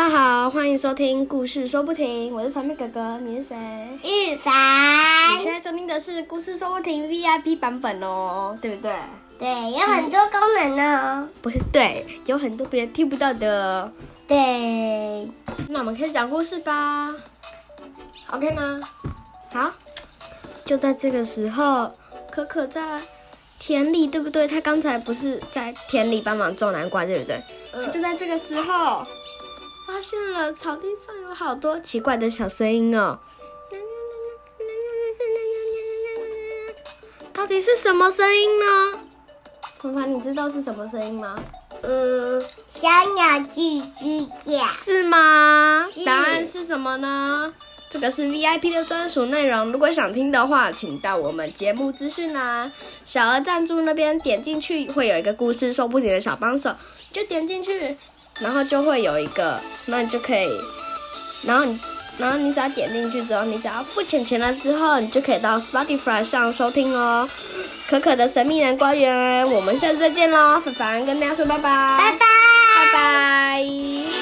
，欢迎收听故事说不停，我是凡妹哥哥，你是谁？玉凡你凡，现在收听的是故事说不停 VIP 版本哦，对不对？对，有很多功能呢。不是，对，有很多别人听不到的。对，那我们开始讲故事吧，OK 吗？好，就在这个时候，可可在田里，对不对？他刚才不是在田里帮忙种南瓜，对不对？嗯就在这个时候，发现了草地上有好多奇怪的小声音哦。到底是什么声音呢？凡凡，你知道是什么声音吗？嗯，小鸟叽叽叫。是吗？是答案是什么呢？这个是 VIP 的专属内容，如果想听的话，请到我们节目资讯栏小额赞助那边点进去，会有一个故事说不停的小帮手，就点进去，然后就会有一个，那你就可以，然后你，然后你只要点进去之后，你只要付钱钱了之后，你就可以到 Spotify 上收听哦。可可的神秘南瓜园，我们下次再见喽！凡凡跟大家说拜拜，拜拜。拜拜。